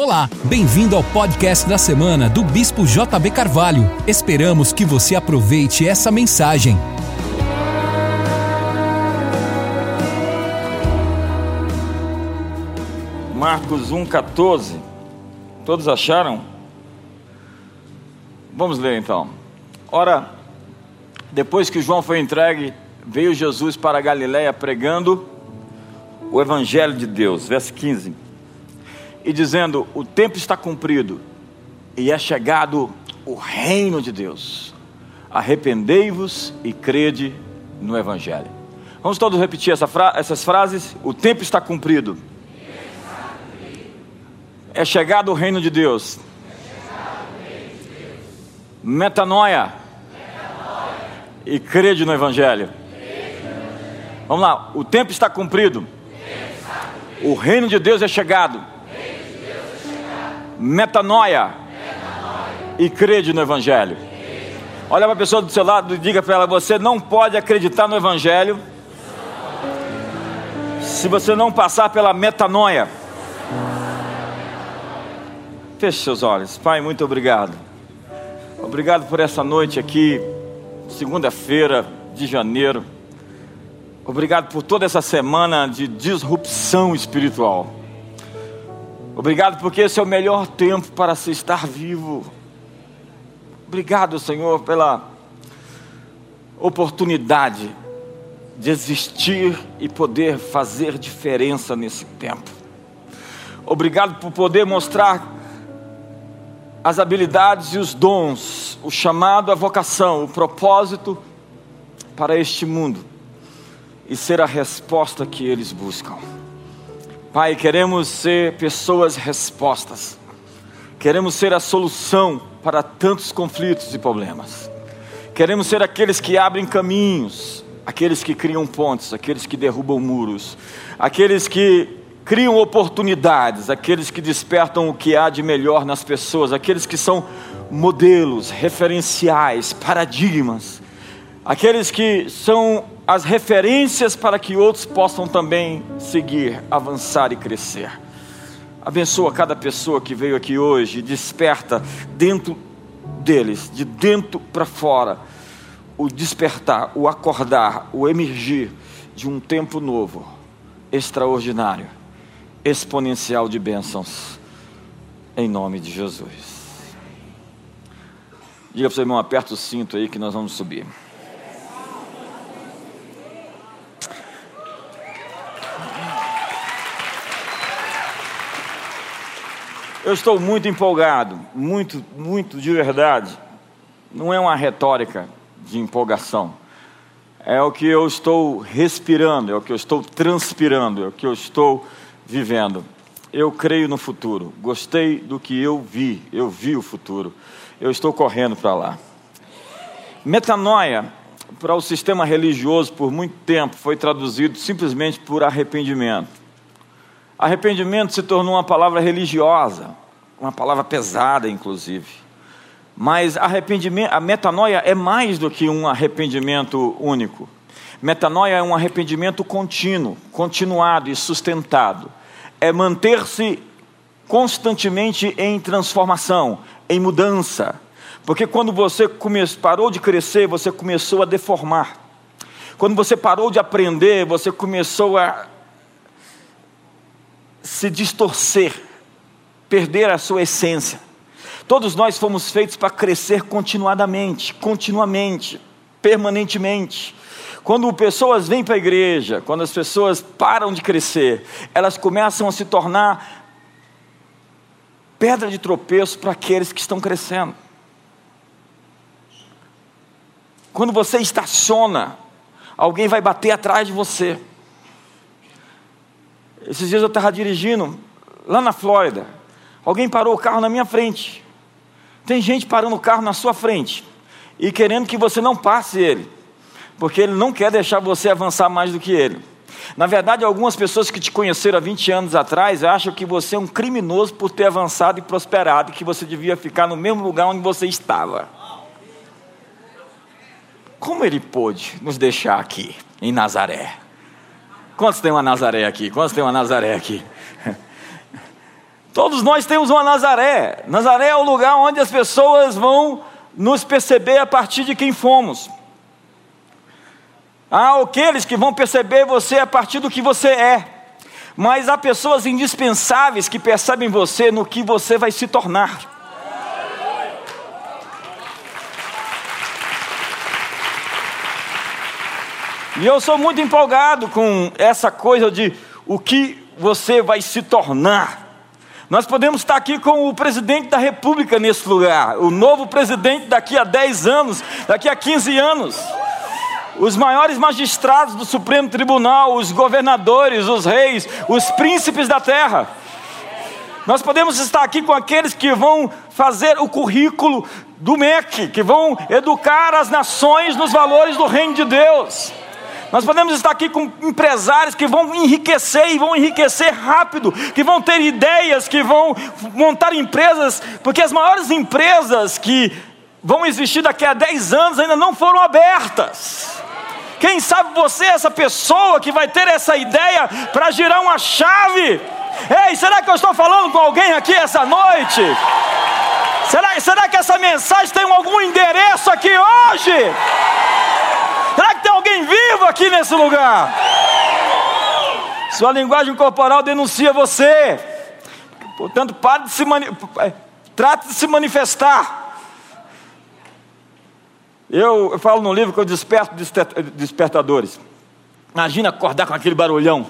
Olá, bem-vindo ao podcast da semana do Bispo JB Carvalho. Esperamos que você aproveite essa mensagem. Marcos 1,14. Todos acharam? Vamos ler então. Ora, depois que João foi entregue, veio Jesus para a Galiléia pregando o Evangelho de Deus. Verso 15. E dizendo: O tempo está cumprido e é chegado o reino de Deus. Arrependei-vos e crede no Evangelho. Vamos todos repetir essa fra essas frases? O tempo está cumprido é chegado o reino de Deus. Metanoia. E crede no Evangelho. Vamos lá, o tempo está cumprido. O reino de Deus é chegado. Metanoia. E crede no Evangelho. Olha para a pessoa do seu lado e diga para ela: você não pode acreditar no Evangelho se você não passar pela metanoia. Feche seus olhos. Pai, muito obrigado. Obrigado por essa noite aqui, segunda-feira de janeiro. Obrigado por toda essa semana de disrupção espiritual. Obrigado porque esse é o melhor tempo para se estar vivo. Obrigado, Senhor, pela oportunidade de existir e poder fazer diferença nesse tempo. Obrigado por poder mostrar as habilidades e os dons, o chamado, a vocação, o propósito para este mundo e ser a resposta que eles buscam. Pai, queremos ser pessoas respostas, queremos ser a solução para tantos conflitos e problemas, queremos ser aqueles que abrem caminhos, aqueles que criam pontes, aqueles que derrubam muros, aqueles que criam oportunidades, aqueles que despertam o que há de melhor nas pessoas, aqueles que são modelos, referenciais, paradigmas, aqueles que são as referências para que outros possam também seguir, avançar e crescer. Abençoa cada pessoa que veio aqui hoje, desperta dentro deles, de dentro para fora, o despertar, o acordar, o emergir de um tempo novo, extraordinário exponencial de bênçãos, em nome de Jesus. Diga para o seu irmão, aperta o cinto aí que nós vamos subir. Eu estou muito empolgado, muito, muito de verdade. Não é uma retórica de empolgação. É o que eu estou respirando, é o que eu estou transpirando, é o que eu estou vivendo. Eu creio no futuro. Gostei do que eu vi. Eu vi o futuro. Eu estou correndo para lá. Metanoia, para o sistema religioso por muito tempo, foi traduzido simplesmente por arrependimento. Arrependimento se tornou uma palavra religiosa, uma palavra pesada, inclusive. Mas arrependimento, a metanoia é mais do que um arrependimento único. Metanoia é um arrependimento contínuo, continuado e sustentado é manter-se constantemente em transformação, em mudança. Porque quando você parou de crescer, você começou a deformar. Quando você parou de aprender, você começou a se distorcer, perder a sua essência. Todos nós fomos feitos para crescer continuadamente, continuamente, permanentemente. Quando pessoas vêm para a igreja, quando as pessoas param de crescer, elas começam a se tornar pedra de tropeço para aqueles que estão crescendo. Quando você estaciona, alguém vai bater atrás de você. Esses dias eu estava dirigindo lá na Flórida. Alguém parou o carro na minha frente. Tem gente parando o carro na sua frente e querendo que você não passe ele porque ele não quer deixar você avançar mais do que ele. Na verdade, algumas pessoas que te conheceram há 20 anos atrás acham que você é um criminoso por ter avançado e prosperado, e que você devia ficar no mesmo lugar onde você estava. Como ele pôde nos deixar aqui, em Nazaré? Quantos tem uma Nazaré aqui? Quantos tem uma Nazaré aqui? Todos nós temos uma Nazaré. Nazaré é o lugar onde as pessoas vão nos perceber a partir de quem fomos. Há aqueles que vão perceber você a partir do que você é. Mas há pessoas indispensáveis que percebem você no que você vai se tornar. E eu sou muito empolgado com essa coisa de o que você vai se tornar. Nós podemos estar aqui com o presidente da República nesse lugar, o novo presidente daqui a 10 anos, daqui a 15 anos os maiores magistrados do Supremo Tribunal, os governadores, os reis, os príncipes da terra. Nós podemos estar aqui com aqueles que vão fazer o currículo do MEC, que vão educar as nações nos valores do reino de Deus. Nós podemos estar aqui com empresários que vão enriquecer e vão enriquecer rápido, que vão ter ideias, que vão montar empresas, porque as maiores empresas que vão existir daqui a 10 anos ainda não foram abertas. Quem sabe você é essa pessoa que vai ter essa ideia para girar uma chave? Ei, será que eu estou falando com alguém aqui essa noite? Será, será que essa mensagem tem algum endereço aqui hoje? Alguém vivo aqui nesse lugar? Sua linguagem corporal denuncia você. Portanto, pare de se mani é, trate de se manifestar. Eu, eu falo no livro que eu desperto despertadores. Imagina acordar com aquele barulhão.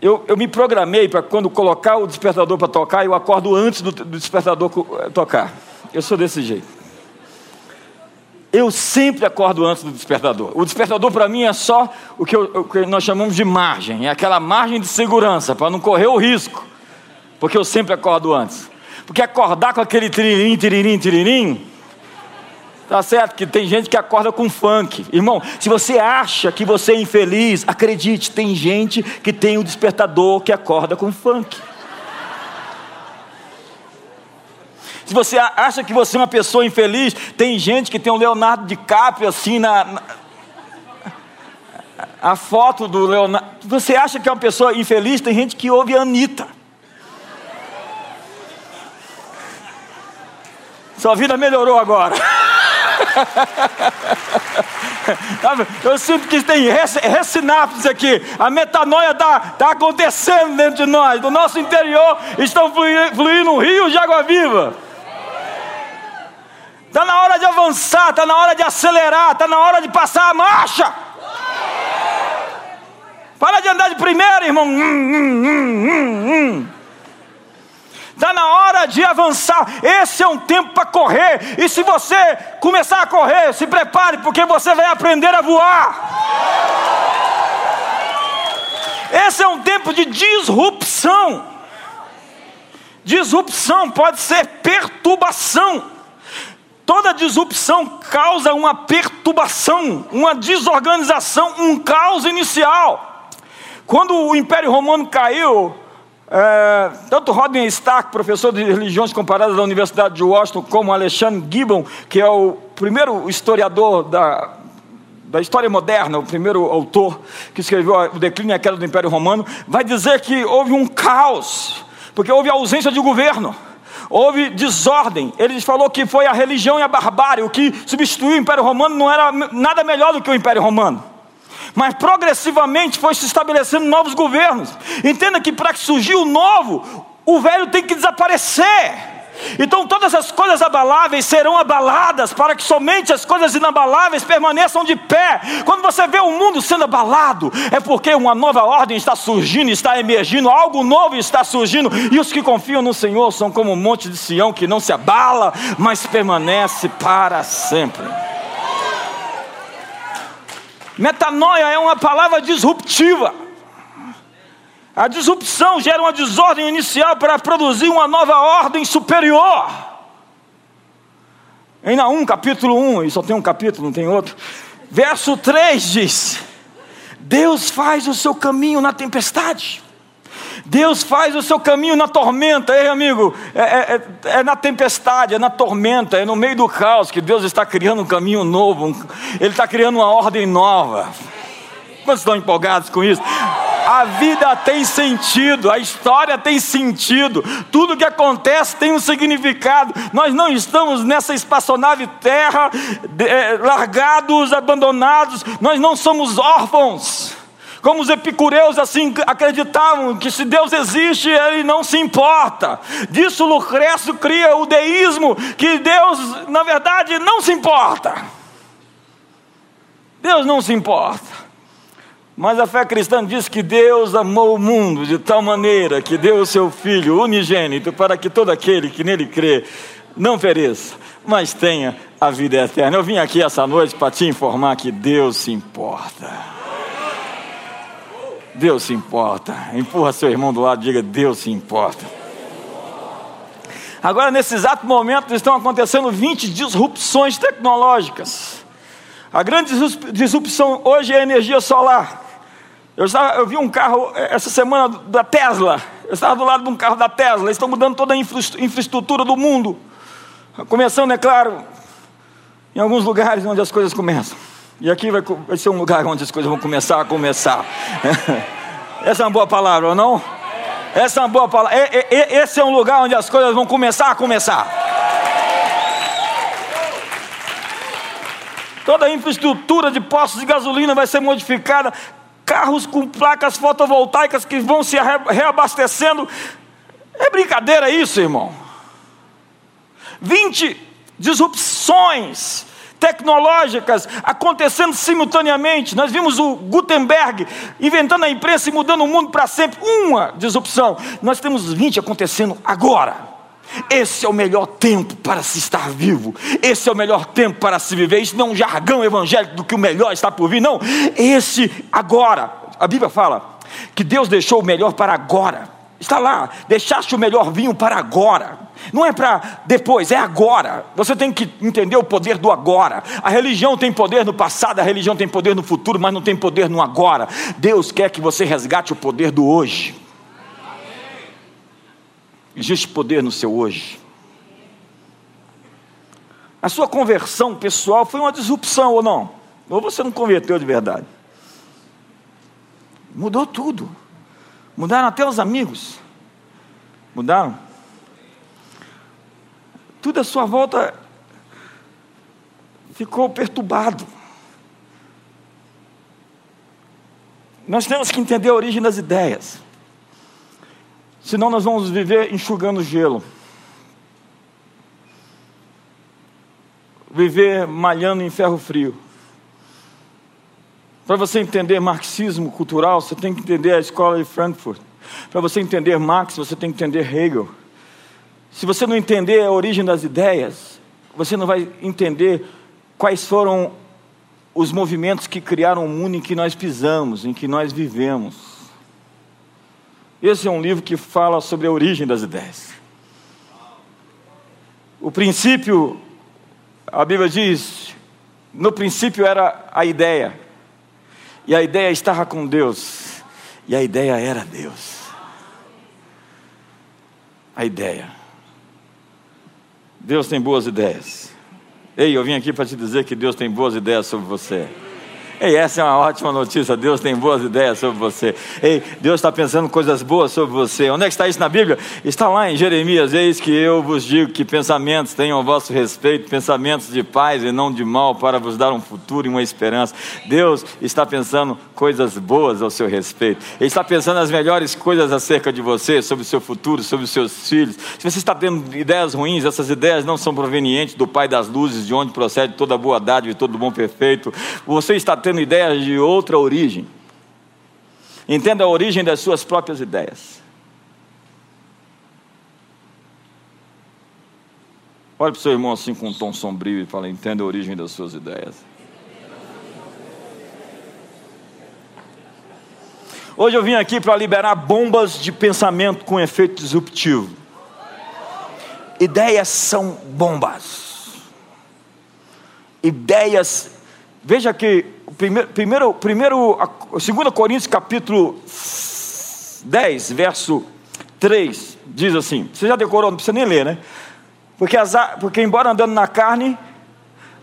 Eu, eu me programei para quando colocar o despertador para tocar, eu acordo antes do, do despertador tocar. Eu sou desse jeito. Eu sempre acordo antes do despertador. O despertador para mim é só o que, eu, o que, nós chamamos de margem, é aquela margem de segurança para não correr o risco, porque eu sempre acordo antes. Porque acordar com aquele tiririm, tiririm, tiririm, Tá certo que tem gente que acorda com funk. Irmão, se você acha que você é infeliz, acredite, tem gente que tem o despertador que acorda com funk. Se você acha que você é uma pessoa infeliz, tem gente que tem um Leonardo DiCaprio assim na, na a foto do Leonardo. Você acha que é uma pessoa infeliz? Tem gente que ouve a Anitta. Sua vida melhorou agora. Eu sinto que tem ressinapses aqui. A metanoia está tá acontecendo dentro de nós. Do nosso interior estão fluindo, fluindo rios de água viva. Está na hora de avançar, está na hora de acelerar, está na hora de passar a marcha. Para de andar de primeira, irmão. Hum, hum, hum, hum, hum. Está na hora de avançar. Esse é um tempo para correr. E se você começar a correr, se prepare, porque você vai aprender a voar. Esse é um tempo de disrupção. Disrupção pode ser perturbação. Toda disrupção causa uma perturbação, uma desorganização, um caos inicial. Quando o Império Romano caiu, é, tanto Rodney Stark, professor de religiões comparadas da Universidade de Washington, como Alexandre Gibbon, que é o primeiro historiador da, da história moderna, o primeiro autor que escreveu o declínio e a queda do Império Romano, vai dizer que houve um caos, porque houve ausência de governo houve desordem. Ele falou que foi a religião e a barbárie. O que substituiu o Império Romano não era nada melhor do que o Império Romano mas progressivamente foi se estabelecendo novos governos. Entenda que para que surgir o novo, o velho tem que desaparecer. Então todas as coisas abaláveis serão abaladas para que somente as coisas inabaláveis permaneçam de pé. Quando você vê o mundo sendo abalado, é porque uma nova ordem está surgindo, está emergindo, algo novo está surgindo, e os que confiam no Senhor são como um monte de Sião que não se abala, mas permanece para sempre. Metanoia é uma palavra disruptiva. A disrupção gera uma desordem inicial para produzir uma nova ordem superior. Em Naum, capítulo 1, e só tem um capítulo, não tem outro. Verso 3 diz: Deus faz o seu caminho na tempestade. Deus faz o seu caminho na tormenta, ei amigo, é, é, é, é, na tempestade, é na tormenta, é no meio do caos que Deus está criando um caminho novo, Ele está criando uma ordem nova. Quantos estão empolgados com isso? A vida tem sentido, a história tem sentido, tudo que acontece tem um significado. Nós não estamos nessa espaçonave terra, é, largados, abandonados, nós não somos órfãos. Como os epicureus assim acreditavam que se Deus existe, ele não se importa. Disso Lucrécio cria o deísmo, que Deus, na verdade, não se importa. Deus não se importa. Mas a fé cristã diz que Deus amou o mundo de tal maneira que deu o seu Filho unigênito para que todo aquele que nele crê não pereça, mas tenha a vida eterna. Eu vim aqui essa noite para te informar que Deus se importa. Deus se importa. Empurra seu irmão do lado e diga: Deus se importa. Agora, nesse exato momento, estão acontecendo 20 disrupções tecnológicas. A grande disrupção hoje é a energia solar. Eu, estava, eu vi um carro eh, essa semana da Tesla. Eu estava do lado de um carro da Tesla. Eles estão mudando toda a infraestrutura do mundo. Começando, é claro, em alguns lugares onde as coisas começam. E aqui vai, vai ser um lugar onde as coisas vão começar a começar. Essa é uma boa palavra, ou não? Essa é uma boa palavra. Esse é um lugar onde as coisas vão começar a começar. Toda a infraestrutura de postos de gasolina vai ser modificada. Carros com placas fotovoltaicas que vão se reabastecendo. É brincadeira isso, irmão. 20 disrupções tecnológicas acontecendo simultaneamente. Nós vimos o Gutenberg inventando a imprensa e mudando o mundo para sempre. Uma disrupção. Nós temos 20 acontecendo agora. Esse é o melhor tempo para se estar vivo. Esse é o melhor tempo para se viver. Isso não é um jargão evangélico do que o melhor está por vir, não. Esse agora. A Bíblia fala que Deus deixou o melhor para agora. Está lá, deixaste o melhor vinho para agora. Não é para depois, é agora. Você tem que entender o poder do agora. A religião tem poder no passado, a religião tem poder no futuro, mas não tem poder no agora. Deus quer que você resgate o poder do hoje. Existe poder no seu hoje. A sua conversão pessoal foi uma disrupção ou não? Ou você não converteu de verdade? Mudou tudo. Mudaram até os amigos. Mudaram? Tudo à sua volta ficou perturbado. Nós temos que entender a origem das ideias. Senão nós vamos viver enxugando gelo. Viver malhando em ferro frio. Para você entender marxismo cultural, você tem que entender a escola de Frankfurt. Para você entender Marx, você tem que entender Hegel. Se você não entender a origem das ideias, você não vai entender quais foram os movimentos que criaram o mundo em que nós pisamos, em que nós vivemos. Esse é um livro que fala sobre a origem das ideias. O princípio, a Bíblia diz, no princípio era a ideia, e a ideia estava com Deus, e a ideia era Deus. A ideia. Deus tem boas ideias. Ei, eu vim aqui para te dizer que Deus tem boas ideias sobre você. Ei, essa é uma ótima notícia. Deus tem boas ideias sobre você. Ei, Deus está pensando coisas boas sobre você. Onde é que está isso na Bíblia? Está lá em Jeremias. Eis que eu vos digo que pensamentos tenham a vosso respeito, pensamentos de paz e não de mal, para vos dar um futuro e uma esperança. Deus está pensando coisas boas ao seu respeito. Ele está pensando as melhores coisas acerca de você, sobre o seu futuro, sobre os seus filhos. Se você está tendo ideias ruins, essas ideias não são provenientes do Pai das luzes, de onde procede toda boa dádiva e todo bom perfeito. Você está tendo tendo ideias de outra origem. Entenda a origem das suas próprias ideias. Olhe para o seu irmão assim com um tom sombrio e fala: entenda a origem das suas ideias. Hoje eu vim aqui para liberar bombas de pensamento com efeito disruptivo. Ideias são bombas. Ideias. Veja que primeiro, primeiro, primeiro 2 Coríntios capítulo 10, verso 3, diz assim, você já decorou, não precisa nem ler, né? Porque, as, porque embora andando na carne,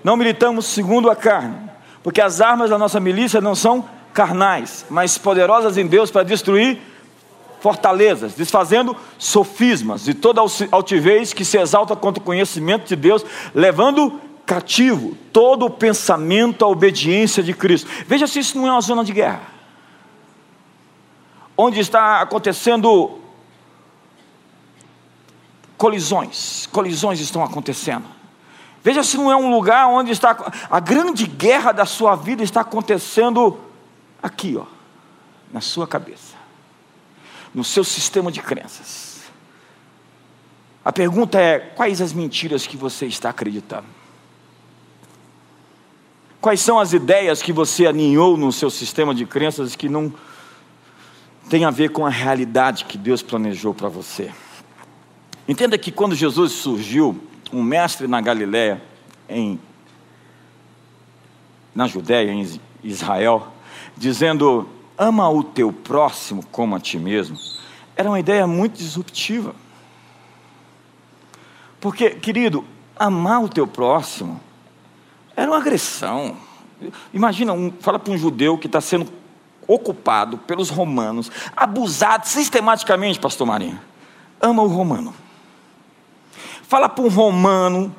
não militamos segundo a carne, porque as armas da nossa milícia não são carnais, mas poderosas em Deus para destruir fortalezas, desfazendo sofismas e toda altivez que se exalta contra o conhecimento de Deus, levando cativo todo o pensamento à obediência de Cristo. Veja se isso não é uma zona de guerra, onde está acontecendo colisões, colisões estão acontecendo. Veja se não é um lugar onde está a grande guerra da sua vida está acontecendo aqui, ó, na sua cabeça no seu sistema de crenças. A pergunta é: quais as mentiras que você está acreditando? Quais são as ideias que você aninhou no seu sistema de crenças que não tem a ver com a realidade que Deus planejou para você? Entenda que quando Jesus surgiu, um mestre na Galiléia, em na Judéia, em Israel, dizendo: ama o teu próximo como a ti mesmo, era uma ideia muito disruptiva. Porque, querido, amar o teu próximo era uma agressão. Imagina, um, fala para um judeu que está sendo ocupado pelos romanos, abusado sistematicamente, pastor Marinho. Ama o romano. Fala para um romano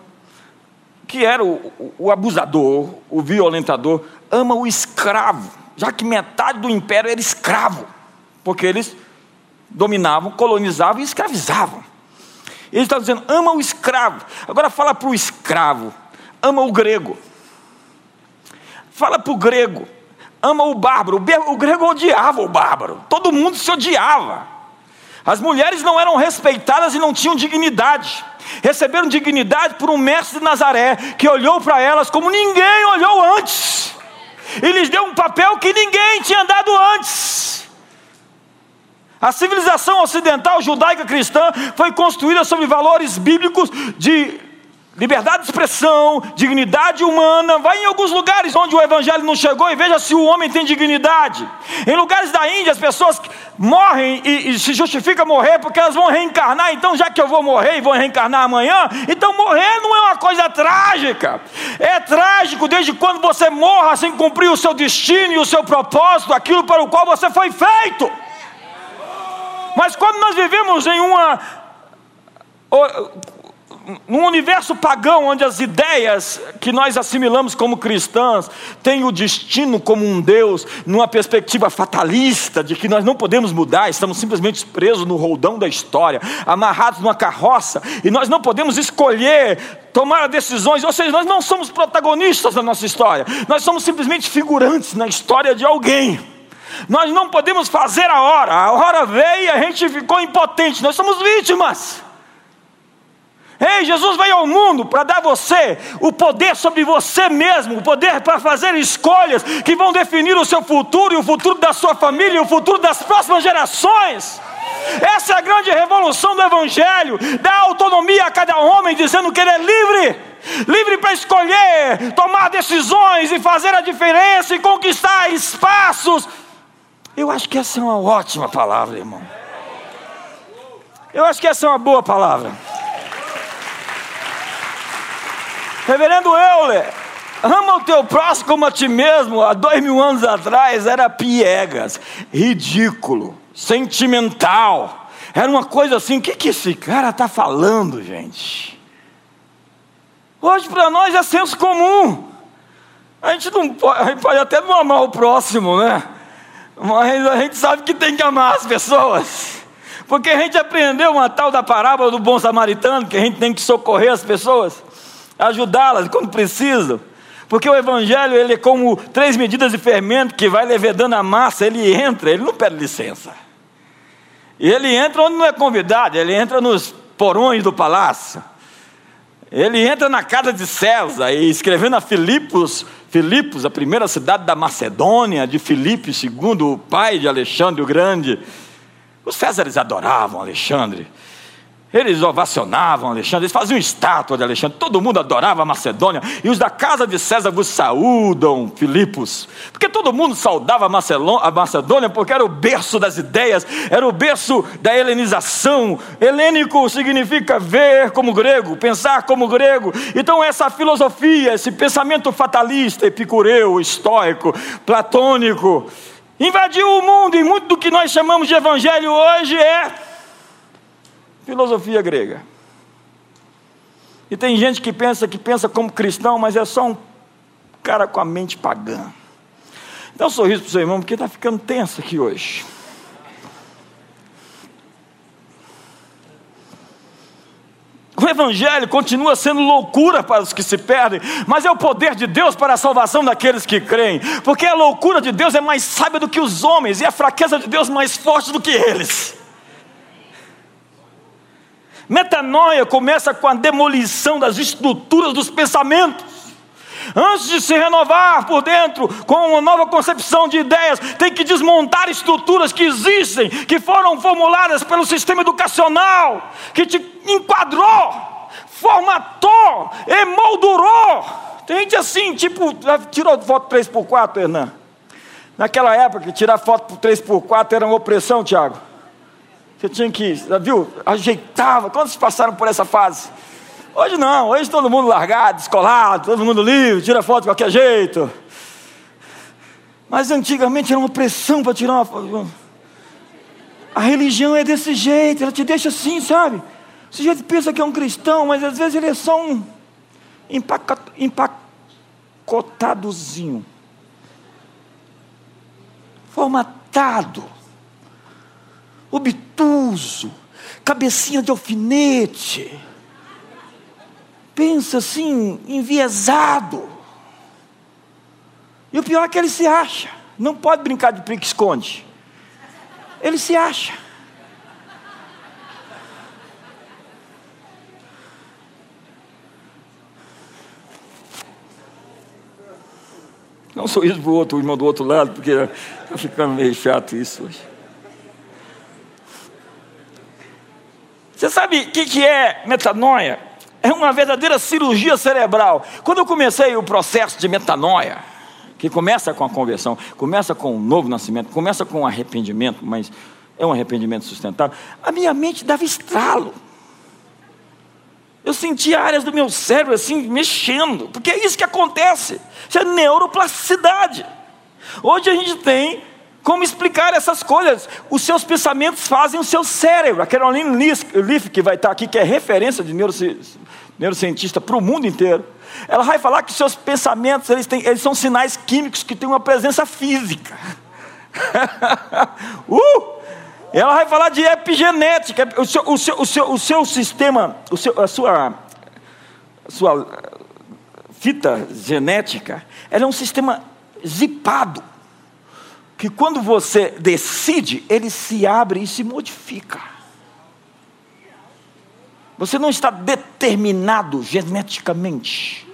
que era o, o, o abusador, o violentador, ama o escravo já que metade do império era escravo, porque eles dominavam, colonizavam e escravizavam. Ele está dizendo: ama o escravo. Agora fala para o escravo, ama o grego. Fala para o grego, ama o bárbaro. O grego odiava o bárbaro, todo mundo se odiava. As mulheres não eram respeitadas e não tinham dignidade. Receberam dignidade por um mestre de Nazaré que olhou para elas como ninguém olhou antes e lhes deu um papel que ninguém tinha dado antes. A civilização ocidental judaica cristã foi construída sobre valores bíblicos de liberdade de expressão, dignidade humana. Vai em alguns lugares onde o evangelho não chegou e veja se o homem tem dignidade. Em lugares da Índia, as pessoas morrem e, e se justifica morrer porque elas vão reencarnar. Então, já que eu vou morrer e vou reencarnar amanhã, então morrer não é uma coisa trágica. É trágico desde quando você morra sem cumprir o seu destino e o seu propósito, aquilo para o qual você foi feito. Mas quando nós vivemos em uma num universo pagão, onde as ideias que nós assimilamos como cristãs têm o destino como um Deus, numa perspectiva fatalista, de que nós não podemos mudar, estamos simplesmente presos no roldão da história, amarrados numa carroça, e nós não podemos escolher tomar decisões, ou seja, nós não somos protagonistas da nossa história, nós somos simplesmente figurantes na história de alguém. Nós não podemos fazer a hora, a hora veio e a gente ficou impotente, nós somos vítimas. Ei, Jesus veio ao mundo para dar você o poder sobre você mesmo, o poder para fazer escolhas que vão definir o seu futuro e o futuro da sua família e o futuro das próximas gerações. Essa é a grande revolução do Evangelho, dá autonomia a cada homem, dizendo que ele é livre, livre para escolher, tomar decisões e fazer a diferença e conquistar espaços. Eu acho que essa é uma ótima palavra, irmão. Eu acho que essa é uma boa palavra. Reverendo Euler, ama o teu próximo como a ti mesmo, há dois mil anos atrás era piegas, ridículo, sentimental. Era uma coisa assim, o que, que esse cara está falando, gente? Hoje para nós é senso comum. A gente não pode, a gente pode até não amar o próximo, né? Mas a gente sabe que tem que amar as pessoas. Porque a gente aprendeu uma tal da parábola do bom samaritano, que a gente tem que socorrer as pessoas ajudá-las quando precisam. Porque o evangelho ele é como três medidas de fermento que vai levedando a massa, ele entra, ele não pede licença. Ele entra onde não é convidado, ele entra nos porões do palácio. Ele entra na casa de César e escrevendo a Filipos, Filipos, a primeira cidade da Macedônia, de Filipe, segundo o pai de Alexandre o Grande. Os Césares adoravam Alexandre. Eles ovacionavam Alexandre, eles faziam estátua de Alexandre, todo mundo adorava a Macedônia, e os da casa de César vos saúdam, Filipos, porque todo mundo saudava a Macedônia, porque era o berço das ideias, era o berço da helenização. Helênico significa ver como grego, pensar como grego. Então, essa filosofia, esse pensamento fatalista, epicureu, estoico, platônico, invadiu o mundo, e muito do que nós chamamos de evangelho hoje é filosofia grega. E tem gente que pensa que pensa como cristão, mas é só um cara com a mente pagã. Dá um sorriso para o seu irmão, porque está ficando tenso aqui hoje. O Evangelho continua sendo loucura para os que se perdem, mas é o poder de Deus para a salvação daqueles que creem, porque a loucura de Deus é mais sábia do que os homens, e a fraqueza de Deus mais forte do que eles. Metanoia começa com a demolição das estruturas dos pensamentos. Antes de se renovar por dentro com uma nova concepção de ideias, tem que desmontar estruturas que existem, que foram formuladas pelo sistema educacional, que te enquadrou, formatou, emoldurou. Tem gente assim, tipo, tirou foto 3x4, Hernan. Naquela época, tirar foto 3x4 era uma opressão, Tiago. Você tinha que, viu? Ajeitava. Quantos passaram por essa fase? Hoje não, hoje todo mundo largado, descolado, todo mundo livre, tira foto de qualquer jeito. Mas antigamente era uma pressão para tirar uma foto. A religião é desse jeito, ela te deixa assim, sabe? O sujeito pensa que é um cristão, mas às vezes ele é só um empacotadozinho, formatado obtuso, cabecinha de alfinete, pensa assim, enviesado. E o pior é que ele se acha, não pode brincar de pique-esconde, ele se acha. Não sou isso para o outro, o irmão do outro lado, porque está ficando meio chato isso hoje. Você sabe o que, que é metanoia? É uma verdadeira cirurgia cerebral. Quando eu comecei o processo de metanoia, que começa com a conversão, começa com o novo nascimento, começa com o arrependimento, mas é um arrependimento sustentável, a minha mente dava estralo. Eu sentia áreas do meu cérebro assim mexendo, porque é isso que acontece. Isso é neuroplasticidade. Hoje a gente tem como explicar essas coisas? Os seus pensamentos fazem o seu cérebro. A Caroline Leaf, que vai estar aqui, que é referência de neurocientista para o mundo inteiro, ela vai falar que os seus pensamentos eles, têm, eles são sinais químicos que têm uma presença física. uh! Ela vai falar de epigenética. O seu, o seu, o seu, o seu sistema, o seu, a sua, a sua fita genética, ela é um sistema zipado que quando você decide, ele se abre e se modifica. Você não está determinado geneticamente.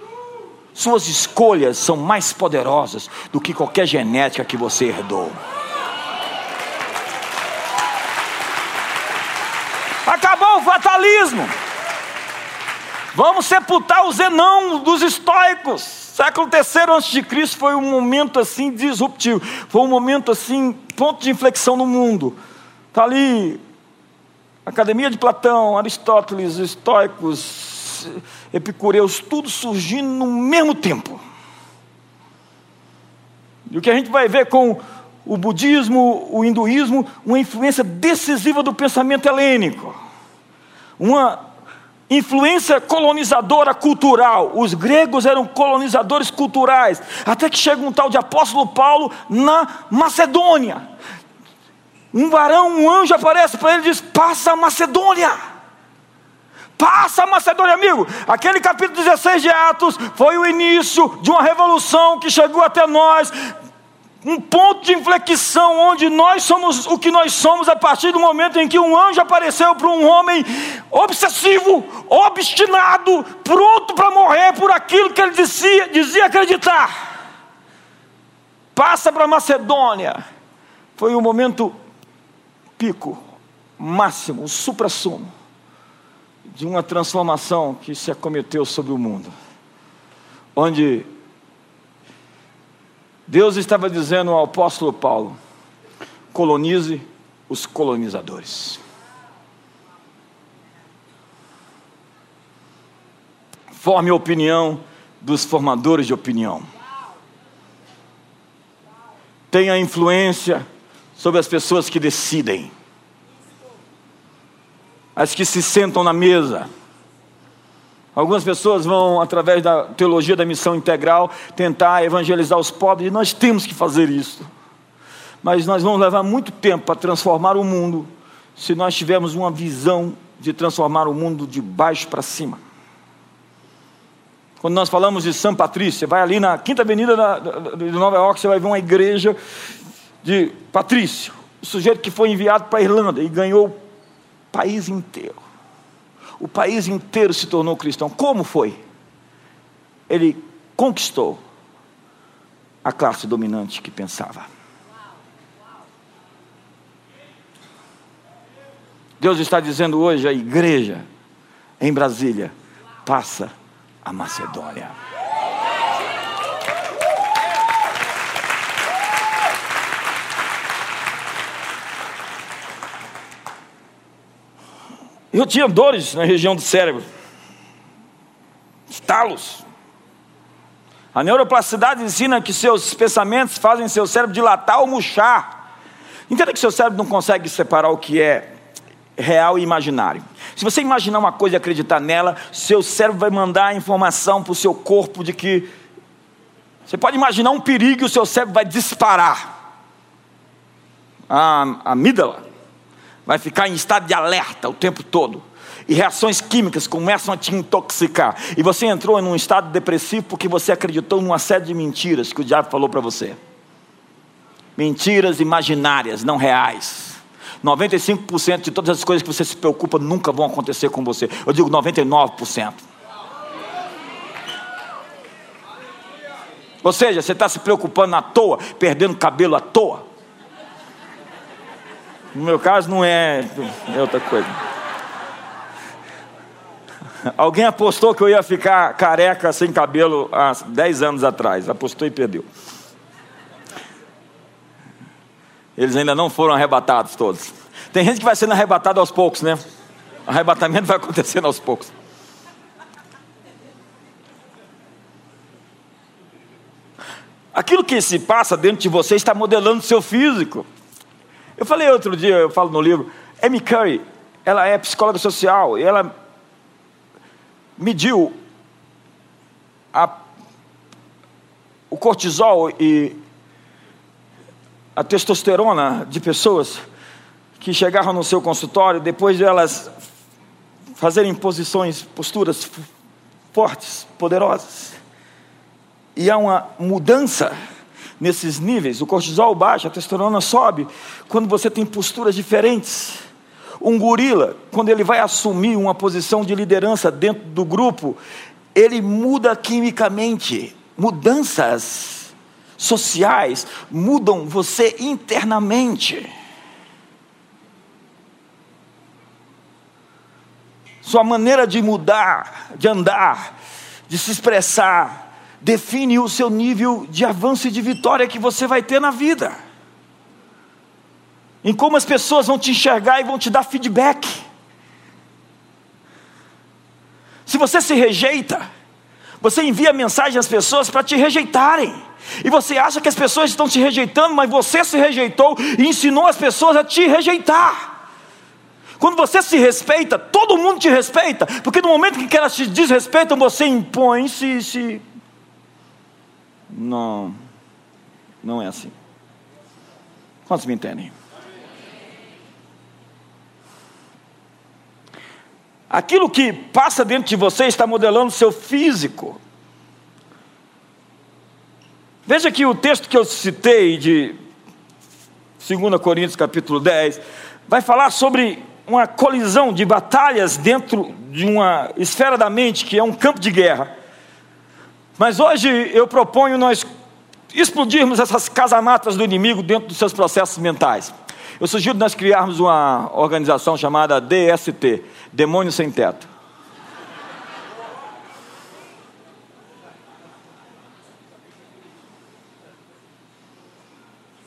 Suas escolhas são mais poderosas do que qualquer genética que você herdou. Acabou o fatalismo. Vamos sepultar o Zenão dos estoicos. Século III a.C. foi um momento assim disruptivo, foi um momento assim, ponto de inflexão no mundo. Está ali, Academia de Platão, Aristóteles, estoicos, epicureus, tudo surgindo no mesmo tempo. E o que a gente vai ver com o budismo, o hinduísmo, uma influência decisiva do pensamento helênico. Uma influência colonizadora cultural. Os gregos eram colonizadores culturais. Até que chega um tal de apóstolo Paulo na Macedônia. Um varão, um anjo aparece para ele e diz: Passa a Macedônia. Passa a Macedônia, amigo. Aquele capítulo 16 de Atos foi o início de uma revolução que chegou até nós, um ponto de inflexão onde nós somos o que nós somos a partir do momento em que um anjo apareceu para um homem obsessivo, obstinado, pronto para morrer por aquilo que ele dizia, dizia acreditar. Passa para Macedônia. Foi o momento pico, máximo, o supra-sumo. de uma transformação que se acometeu sobre o mundo, onde Deus estava dizendo ao apóstolo Paulo: colonize os colonizadores. Forme a opinião dos formadores de opinião. Tenha influência sobre as pessoas que decidem, as que se sentam na mesa. Algumas pessoas vão, através da teologia da missão integral, tentar evangelizar os pobres, e nós temos que fazer isso. Mas nós vamos levar muito tempo para transformar o mundo, se nós tivermos uma visão de transformar o mundo de baixo para cima. Quando nós falamos de São Patrício, você vai ali na Quinta Avenida de Nova York, você vai ver uma igreja de Patrício, o sujeito que foi enviado para a Irlanda e ganhou o país inteiro. O país inteiro se tornou cristão. Como foi? Ele conquistou a classe dominante que pensava. Deus está dizendo hoje a igreja em Brasília passa a Macedônia. Eu tinha dores na região do cérebro, estalos. A neuroplasticidade ensina que seus pensamentos fazem seu cérebro dilatar ou murchar. Entenda que seu cérebro não consegue separar o que é real e imaginário. Se você imaginar uma coisa e acreditar nela, seu cérebro vai mandar a informação para o seu corpo de que. Você pode imaginar um perigo e o seu cérebro vai disparar. A amígdala vai ficar em estado de alerta o tempo todo. E reações químicas começam a te intoxicar. E você entrou em um estado depressivo porque você acreditou numa série de mentiras que o diabo falou para você. Mentiras imaginárias, não reais. 95% de todas as coisas que você se preocupa nunca vão acontecer com você. Eu digo 99%. Ou seja, você está se preocupando à toa, perdendo cabelo à toa. No meu caso, não é, é outra coisa. Alguém apostou que eu ia ficar careca sem cabelo há 10 anos atrás. Apostou e perdeu. Eles ainda não foram arrebatados todos. Tem gente que vai sendo arrebatado aos poucos, né? Arrebatamento vai acontecendo aos poucos. Aquilo que se passa dentro de você está modelando o seu físico. Eu falei outro dia, eu falo no livro, Amy Curry, ela é psicóloga social e ela mediu a, o cortisol e a testosterona de pessoas que chegavam no seu consultório depois de elas fazerem posições, posturas fortes, poderosas. E há uma mudança nesses níveis, o cortisol baixa, a testosterona sobe, quando você tem posturas diferentes. Um gorila, quando ele vai assumir uma posição de liderança dentro do grupo, ele muda quimicamente. Mudanças sociais mudam você internamente. Sua maneira de mudar, de andar, de se expressar, define o seu nível de avanço e de vitória que você vai ter na vida. Em como as pessoas vão te enxergar e vão te dar feedback. Se você se rejeita, você envia mensagem às pessoas para te rejeitarem. E você acha que as pessoas estão te rejeitando, mas você se rejeitou e ensinou as pessoas a te rejeitar. Quando você se respeita, todo mundo te respeita, porque no momento que elas te desrespeitam, você impõe se, se não, não é assim. Quantos me entendem? Aquilo que passa dentro de você está modelando seu físico. Veja que o texto que eu citei de 2 Coríntios capítulo 10 vai falar sobre uma colisão de batalhas dentro de uma esfera da mente que é um campo de guerra. Mas hoje eu proponho nós explodirmos essas casamatas do inimigo dentro dos seus processos mentais. Eu sugiro nós criarmos uma organização chamada DST Demônio Sem Teto.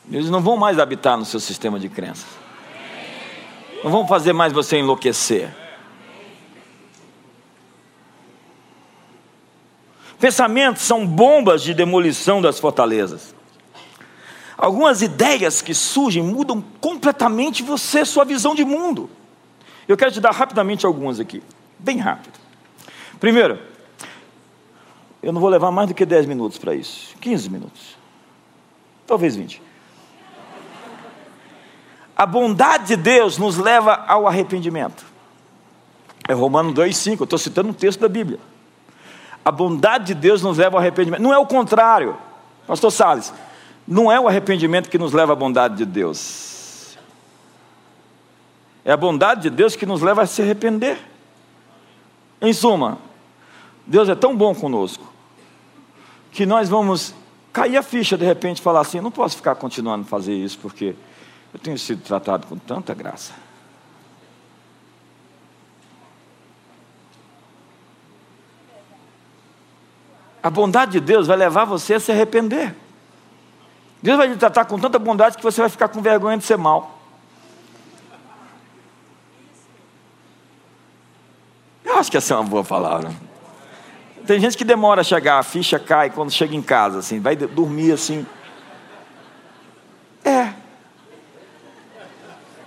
Eles não vão mais habitar no seu sistema de crenças. Não vão fazer mais você enlouquecer. Pensamentos são bombas de demolição das fortalezas. Algumas ideias que surgem mudam completamente você, sua visão de mundo. Eu quero te dar rapidamente algumas aqui, bem rápido. Primeiro, eu não vou levar mais do que 10 minutos para isso, 15 minutos, talvez 20. A bondade de Deus nos leva ao arrependimento. É Romano 2,5, eu estou citando um texto da Bíblia. A bondade de Deus nos leva ao arrependimento. Não é o contrário, Pastor Salles. Não é o arrependimento que nos leva à bondade de Deus. É a bondade de Deus que nos leva a se arrepender. Em suma, Deus é tão bom conosco que nós vamos cair a ficha de repente e falar assim: não posso ficar continuando a fazer isso porque eu tenho sido tratado com tanta graça. A bondade de Deus vai levar você a se arrepender. Deus vai te tratar com tanta bondade que você vai ficar com vergonha de ser mal. Eu acho que essa é uma boa palavra. Tem gente que demora a chegar, a ficha cai quando chega em casa, assim, vai dormir assim. É.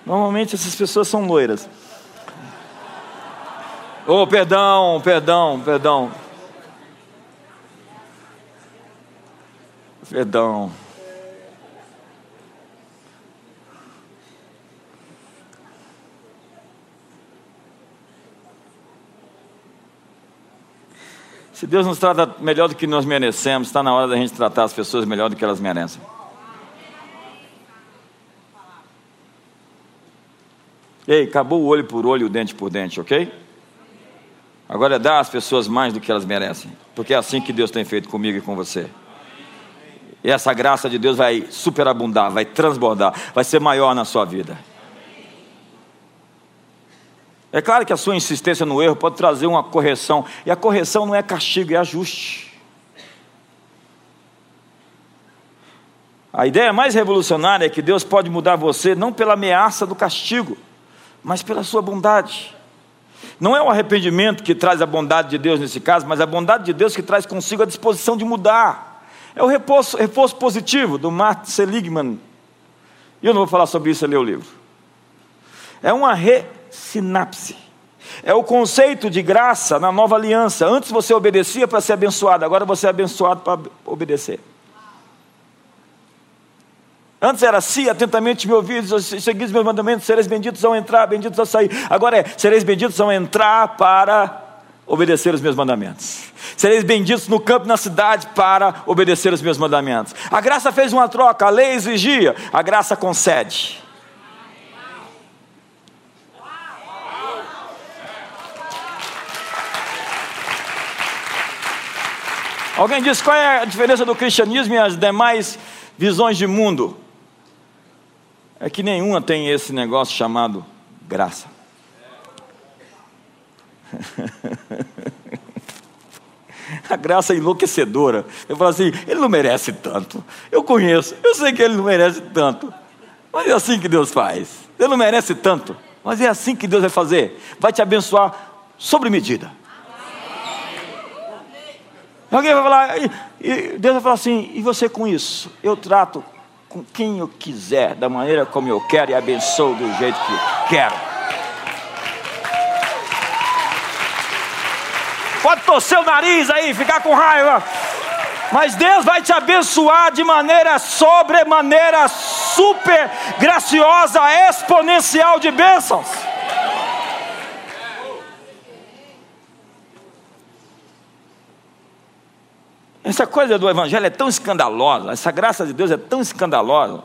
Normalmente essas pessoas são loiras. Oh, perdão, perdão, perdão. Perdão. Se Deus nos trata melhor do que nós merecemos, está na hora da gente tratar as pessoas melhor do que elas merecem. Ei, acabou o olho por olho o dente por dente, ok? Agora é dar às pessoas mais do que elas merecem, porque é assim que Deus tem feito comigo e com você. E essa graça de Deus vai superabundar, vai transbordar, vai ser maior na sua vida. É claro que a sua insistência no erro pode trazer uma correção, e a correção não é castigo, é ajuste. A ideia mais revolucionária é que Deus pode mudar você não pela ameaça do castigo, mas pela sua bondade. Não é o arrependimento que traz a bondade de Deus nesse caso, mas a bondade de Deus que traz consigo a disposição de mudar. É o repouso, repouso positivo do Martin Seligman. E eu não vou falar sobre isso, é ler o livro. É uma re sinapse. É o conceito de graça na nova aliança. Antes você obedecia para ser abençoado, agora você é abençoado para obedecer. Antes era assim, atentamente me ouvidos, seguis meus mandamentos, sereis benditos ao entrar, benditos ao sair. Agora é, sereis benditos ao entrar para obedecer os meus mandamentos. Sereis benditos no campo e na cidade para obedecer os meus mandamentos. A graça fez uma troca, a lei exigia, a graça concede. Alguém disse qual é a diferença do cristianismo e as demais visões de mundo? É que nenhuma tem esse negócio chamado graça. A graça é enlouquecedora. Eu falo assim, ele não merece tanto. Eu conheço, eu sei que ele não merece tanto. Mas é assim que Deus faz. Ele não merece tanto. Mas é assim que Deus vai fazer. Vai te abençoar sobre medida. Alguém vai falar, e Deus vai falar assim: e você com isso? Eu trato com quem eu quiser, da maneira como eu quero e abençoo do jeito que eu quero. Pode torcer o nariz aí, ficar com raiva. Mas Deus vai te abençoar de maneira sobremaneira, super graciosa, exponencial de bênçãos. Essa coisa do Evangelho é tão escandalosa, essa graça de Deus é tão escandalosa,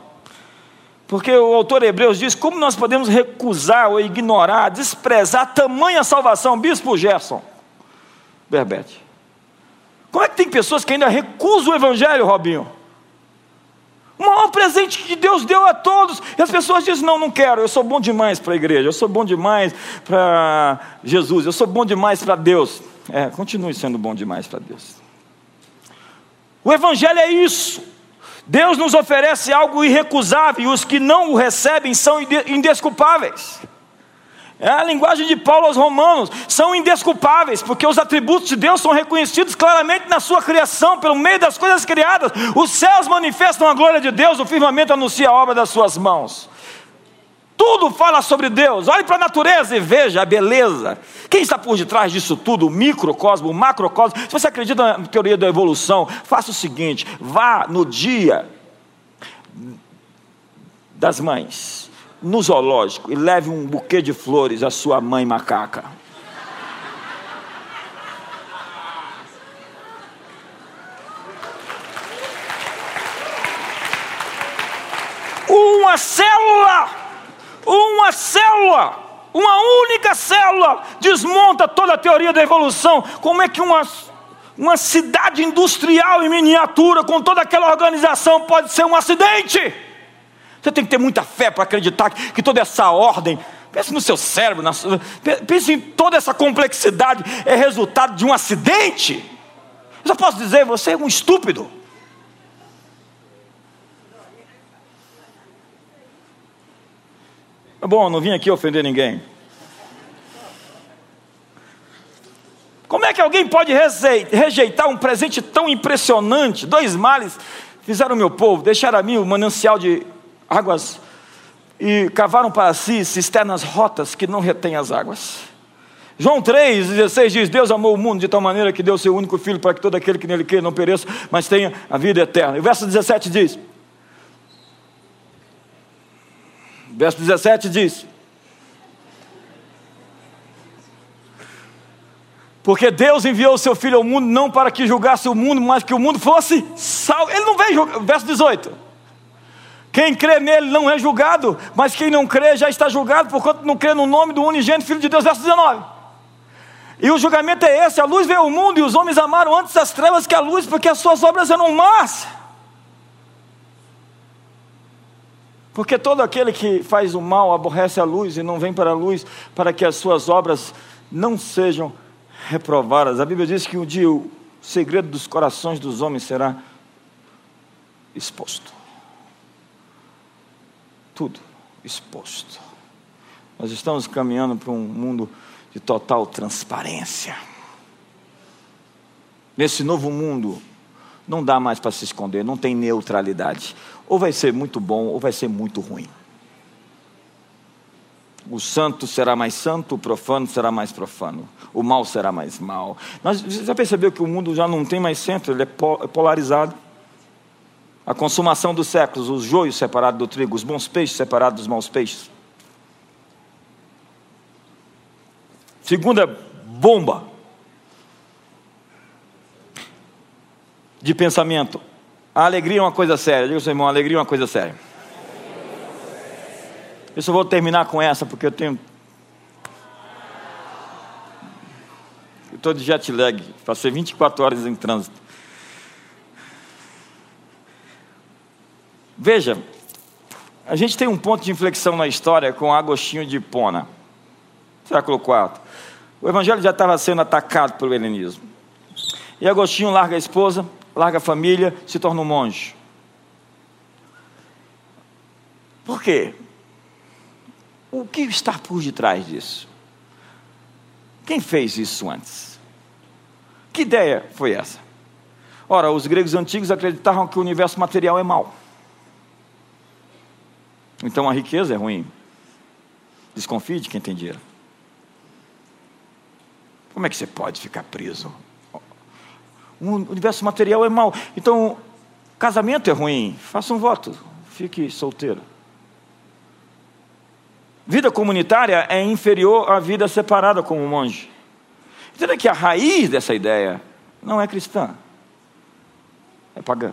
porque o autor Hebreus diz: como nós podemos recusar ou ignorar, desprezar tamanha salvação? Bispo Gerson, Berbete. Como é que tem pessoas que ainda recusam o Evangelho, Robinho? O maior presente que Deus deu a todos, e as pessoas dizem: não, não quero, eu sou bom demais para a igreja, eu sou bom demais para Jesus, eu sou bom demais para Deus. É, continue sendo bom demais para Deus. O Evangelho é isso. Deus nos oferece algo irrecusável e os que não o recebem são indesculpáveis. É a linguagem de Paulo aos Romanos, são indesculpáveis, porque os atributos de Deus são reconhecidos claramente na sua criação, pelo meio das coisas criadas. Os céus manifestam a glória de Deus, o firmamento anuncia a obra das suas mãos. Tudo fala sobre Deus. Olhe para a natureza e veja a beleza. Quem está por detrás disso tudo? O microcosmo, o macrocosmo. Se você acredita na teoria da evolução, faça o seguinte: vá no dia das mães no zoológico e leve um buquê de flores à sua mãe macaca. Uma célula, uma célula, uma única célula desmonta toda a teoria da evolução. Como é que uma, uma cidade industrial em miniatura, com toda aquela organização, pode ser um acidente? Você tem que ter muita fé para acreditar que toda essa ordem, pense no seu cérebro, na, pense em toda essa complexidade, é resultado de um acidente. Eu só posso dizer, você é um estúpido. É bom, não vim aqui ofender ninguém. Como é que alguém pode rejeitar um presente tão impressionante? Dois males fizeram o meu povo, deixaram a mim o manancial de águas e cavaram para si cisternas rotas que não retêm as águas. João 3,16 diz: Deus amou o mundo de tal maneira que deu seu único filho para que todo aquele que nele crê não pereça, mas tenha a vida eterna. E o verso 17 diz: Verso 17 diz: Porque Deus enviou o seu filho ao mundo não para que julgasse o mundo, mas que o mundo fosse salvo. Ele não veio julgar. Verso 18. Quem crê nele não é julgado, mas quem não crê já está julgado, porquanto não crê no nome do unigênito Filho de Deus. Verso 19. E o julgamento é esse: a luz veio ao mundo e os homens amaram antes as trevas que a luz, porque as suas obras eram más. Porque todo aquele que faz o mal aborrece a luz e não vem para a luz, para que as suas obras não sejam reprovadas. A Bíblia diz que um dia o segredo dos corações dos homens será exposto tudo exposto. Nós estamos caminhando para um mundo de total transparência. Nesse novo mundo, não dá mais para se esconder, não tem neutralidade. Ou vai ser muito bom, ou vai ser muito ruim. O santo será mais santo, o profano será mais profano, o mal será mais mal. Nós, você já percebeu que o mundo já não tem mais centro, ele é, é polarizado a consumação dos séculos, os joios separados do trigo, os bons peixes separados dos maus peixes. Segunda bomba de pensamento. A alegria é uma coisa séria. Diga seu irmão, a alegria é uma coisa séria. Eu só vou terminar com essa porque eu tenho. estou de jet lag. Passei 24 horas em trânsito. Veja, a gente tem um ponto de inflexão na história com Agostinho de Hipona, século IV. O evangelho já estava sendo atacado pelo helenismo. E Agostinho larga a esposa, larga a família, se torna um monge. Por quê? O que está por detrás disso? Quem fez isso antes? Que ideia foi essa? Ora, os gregos antigos acreditavam que o universo material é mau. Então a riqueza é ruim. Desconfie de quem tem dinheiro. Como é que você pode ficar preso? O universo material é mau. Então, casamento é ruim. Faça um voto. Fique solteiro. Vida comunitária é inferior à vida separada como monge. Entenda que a raiz dessa ideia não é cristã, é pagã.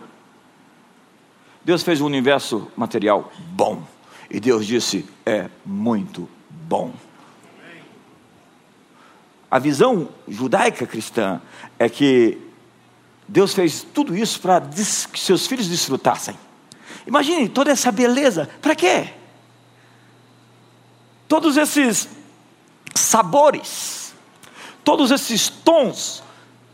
Deus fez o universo material bom. E Deus disse: é muito bom. A visão judaica cristã é que Deus fez tudo isso para que seus filhos desfrutassem. Imagine toda essa beleza, para quê? Todos esses sabores, todos esses tons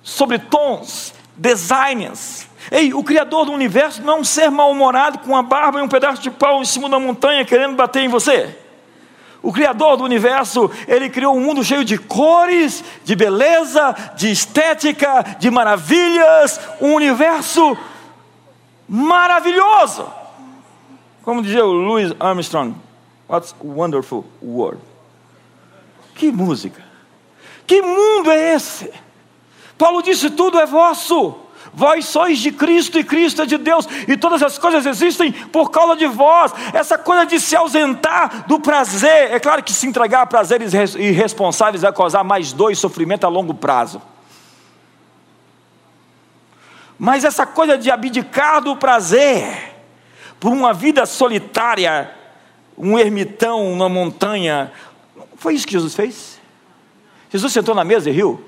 sobre tons, designers. Ei, o Criador do universo não é um ser mal-humorado com uma barba e um pedaço de pau em cima da montanha querendo bater em você. O Criador do universo, ele criou um mundo cheio de cores, de beleza, de estética, de maravilhas, um universo maravilhoso. Como dizia o Louis Armstrong, what's a wonderful world. Que música! Que mundo é esse? Paulo disse: tudo é vosso. Vós sois de Cristo e Cristo é de Deus, e todas as coisas existem por causa de vós. Essa coisa de se ausentar do prazer, é claro que se entregar a prazeres irresponsáveis vai causar mais dor e sofrimento a longo prazo. Mas essa coisa de abdicar do prazer por uma vida solitária, um ermitão na montanha, foi isso que Jesus fez? Jesus sentou na mesa e riu.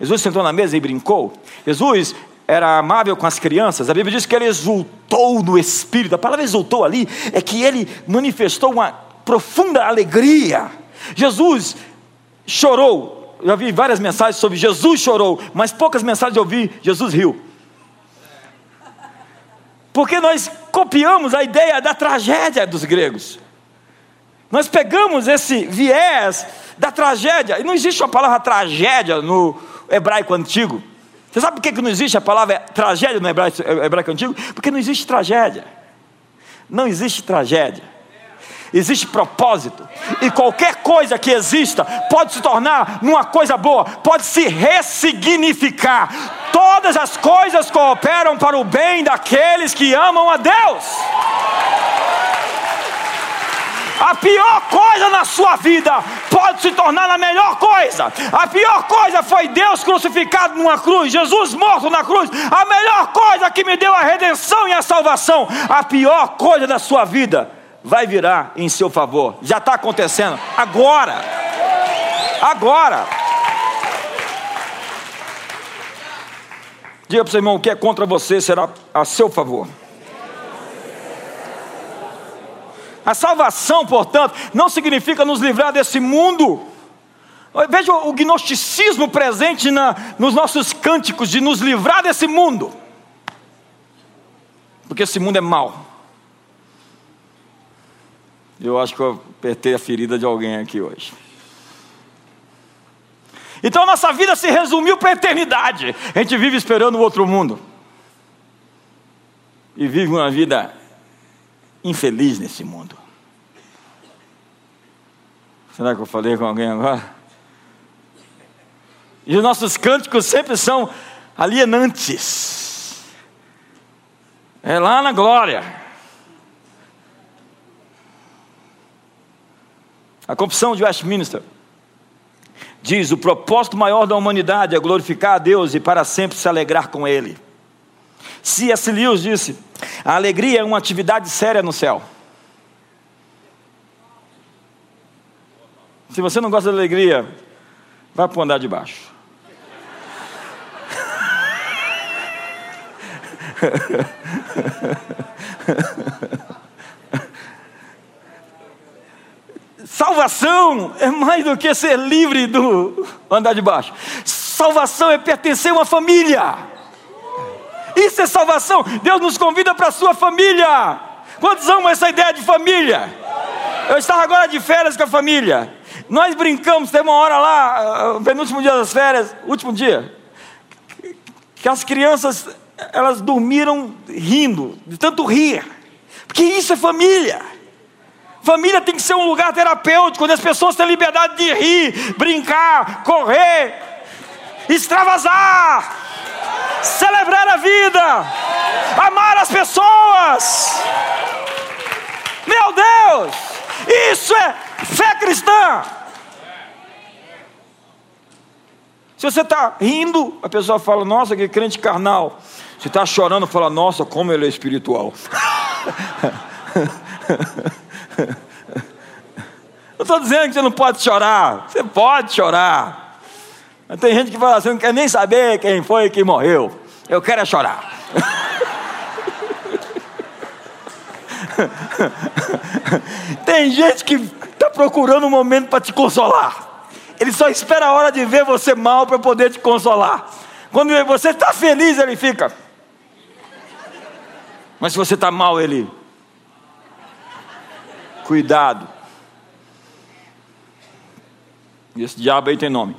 Jesus sentou na mesa e brincou. Jesus era amável com as crianças. A Bíblia diz que ele exultou no espírito. A palavra exultou ali é que ele manifestou uma profunda alegria. Jesus chorou. Eu já vi várias mensagens sobre Jesus chorou, mas poucas mensagens eu vi Jesus riu. Porque nós copiamos a ideia da tragédia dos gregos. Nós pegamos esse viés da tragédia, e não existe uma palavra tragédia no hebraico antigo. Você sabe por que não existe a palavra tragédia no hebraico, hebraico antigo? Porque não existe tragédia. Não existe tragédia. Existe propósito. E qualquer coisa que exista pode se tornar numa coisa boa, pode se ressignificar. Todas as coisas cooperam para o bem daqueles que amam a Deus. A pior coisa na sua vida pode se tornar a melhor coisa. A pior coisa foi Deus crucificado numa cruz, Jesus morto na cruz. A melhor coisa que me deu a redenção e a salvação. A pior coisa da sua vida vai virar em seu favor. Já está acontecendo agora. Agora. Diga para o seu irmão: o que é contra você será a seu favor. A salvação, portanto, não significa nos livrar desse mundo. Veja o gnosticismo presente na, nos nossos cânticos de nos livrar desse mundo. Porque esse mundo é mau. Eu acho que eu apertei a ferida de alguém aqui hoje. Então nossa vida se resumiu para a eternidade. A gente vive esperando o outro mundo. E vive uma vida infeliz nesse mundo. Será que eu falei com alguém agora? E os nossos cânticos sempre são alienantes. É lá na glória. A confissão de Westminster diz: o propósito maior da humanidade é glorificar a Deus e para sempre se alegrar com Ele. C.S. Lewis disse: a alegria é uma atividade séria no céu. Se você não gosta de alegria, vá para o andar de baixo. Salvação é mais do que ser livre do andar de baixo. Salvação é pertencer a uma família. Isso é salvação. Deus nos convida para a sua família. Quantos amam essa ideia de família? Eu estava agora de férias com a família. Nós brincamos, teve uma hora lá, o penúltimo dia das férias, último dia, que as crianças, elas dormiram rindo, de tanto rir. Porque isso é família. Família tem que ser um lugar terapêutico, onde as pessoas têm liberdade de rir, brincar, correr, extravasar celebrar a vida, amar as pessoas. Meu Deus, isso é fé cristã. Se você está rindo, a pessoa fala, nossa, que crente carnal. Se está chorando, fala, nossa, como ele é espiritual. Não estou dizendo que você não pode chorar. Você pode chorar. Tem gente que fala assim, não quer nem saber quem foi que morreu. Eu quero é chorar. tem gente que está procurando um momento para te consolar. Ele só espera a hora de ver você mal para poder te consolar. Quando você está feliz, ele fica. Mas se você está mal, ele. Cuidado. Esse diabo aí tem nome.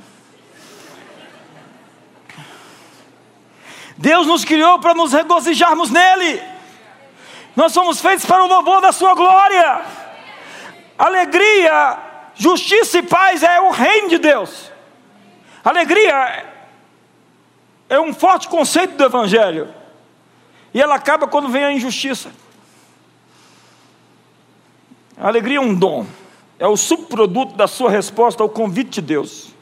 Deus nos criou para nos regozijarmos nele. Nós somos feitos para o louvor da sua glória. Alegria, justiça e paz é o reino de Deus. Alegria é um forte conceito do evangelho. E ela acaba quando vem a injustiça. A alegria é um dom, é o subproduto da sua resposta ao convite de Deus.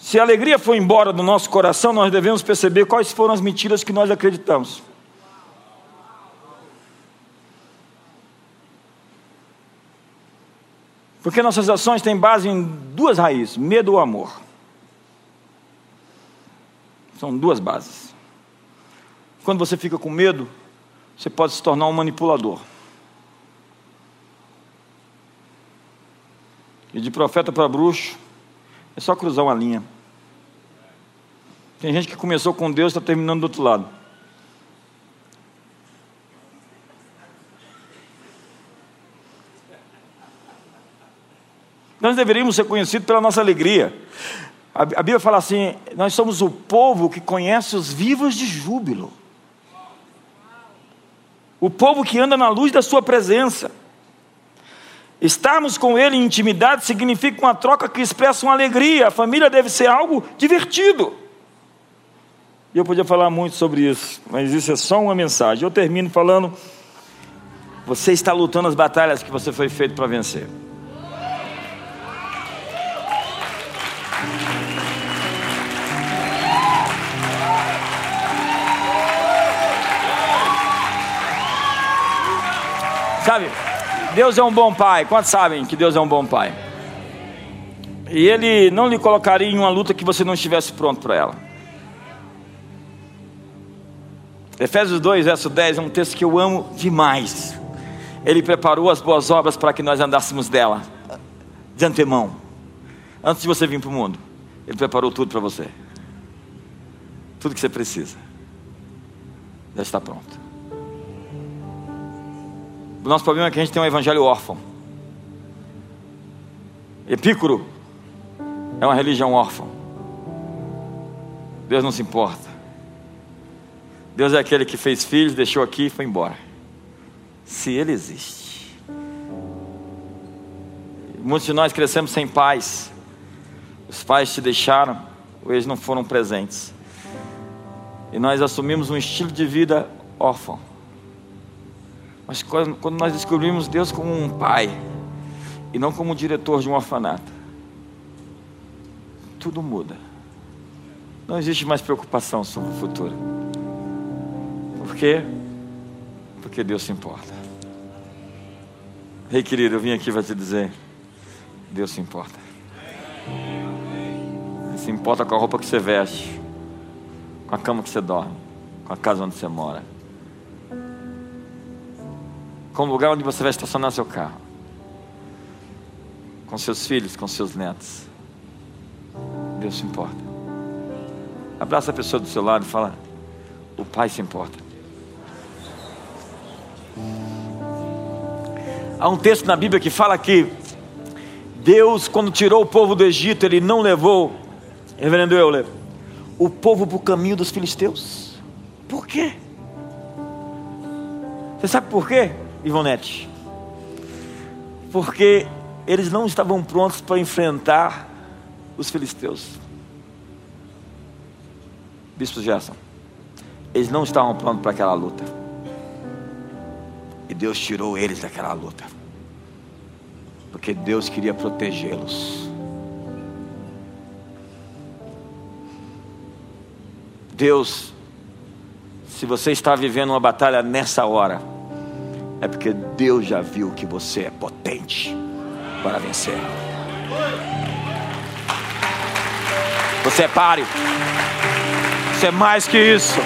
Se a alegria foi embora do nosso coração, nós devemos perceber quais foram as mentiras que nós acreditamos. Porque nossas ações têm base em duas raízes: medo ou amor. São duas bases. Quando você fica com medo, você pode se tornar um manipulador. E de profeta para bruxo, é só cruzar uma linha. Tem gente que começou com Deus e está terminando do outro lado. Nós deveríamos ser conhecidos pela nossa alegria. A Bíblia fala assim: nós somos o povo que conhece os vivos de júbilo. O povo que anda na luz da Sua presença. Estarmos com Ele em intimidade significa uma troca que expressa uma alegria. A família deve ser algo divertido. E eu podia falar muito sobre isso, mas isso é só uma mensagem. Eu termino falando: você está lutando as batalhas que você foi feito para vencer. Sabe, Deus é um bom pai. Quantos sabem que Deus é um bom pai? E Ele não lhe colocaria em uma luta que você não estivesse pronto para ela. Efésios 2, verso 10 é um texto que eu amo demais. Ele preparou as boas obras para que nós andássemos dela, de antemão, antes de você vir para o mundo. Ele preparou tudo para você, tudo que você precisa, já está pronto. O nosso problema é que a gente tem um evangelho órfão. Epícoro é uma religião órfã. Deus não se importa. Deus é aquele que fez filhos, deixou aqui e foi embora. Se Ele existe. Muitos de nós crescemos sem pais. Os pais te deixaram, ou eles não foram presentes. E nós assumimos um estilo de vida órfão. Mas quando nós descobrimos Deus como um pai, e não como diretor de um orfanato, tudo muda. Não existe mais preocupação sobre o futuro. Por quê? Porque Deus se importa. Ei, querido, eu vim aqui para te dizer: Deus se importa. Se importa com a roupa que você veste, com a cama que você dorme, com a casa onde você mora, com o lugar onde você vai estacionar seu carro, com seus filhos, com seus netos. Deus se importa. Abraça a pessoa do seu lado e fala: O Pai se importa. Há um texto na Bíblia que fala que Deus, quando tirou o povo do Egito, Ele não levou, reverendo Euler, o povo para o caminho dos filisteus. Por quê? Você sabe por quê, Ivonete? Porque eles não estavam prontos para enfrentar os filisteus. Bispo Gerson, eles não estavam prontos para aquela luta. E Deus tirou eles daquela luta. Porque Deus queria protegê-los. Deus, se você está vivendo uma batalha nessa hora, é porque Deus já viu que você é potente para vencer. Você é páreo. Você é mais que isso.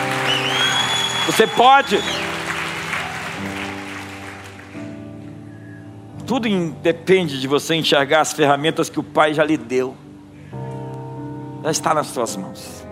Você pode. Tudo depende de você enxergar as ferramentas que o Pai já lhe deu. Já está nas suas mãos.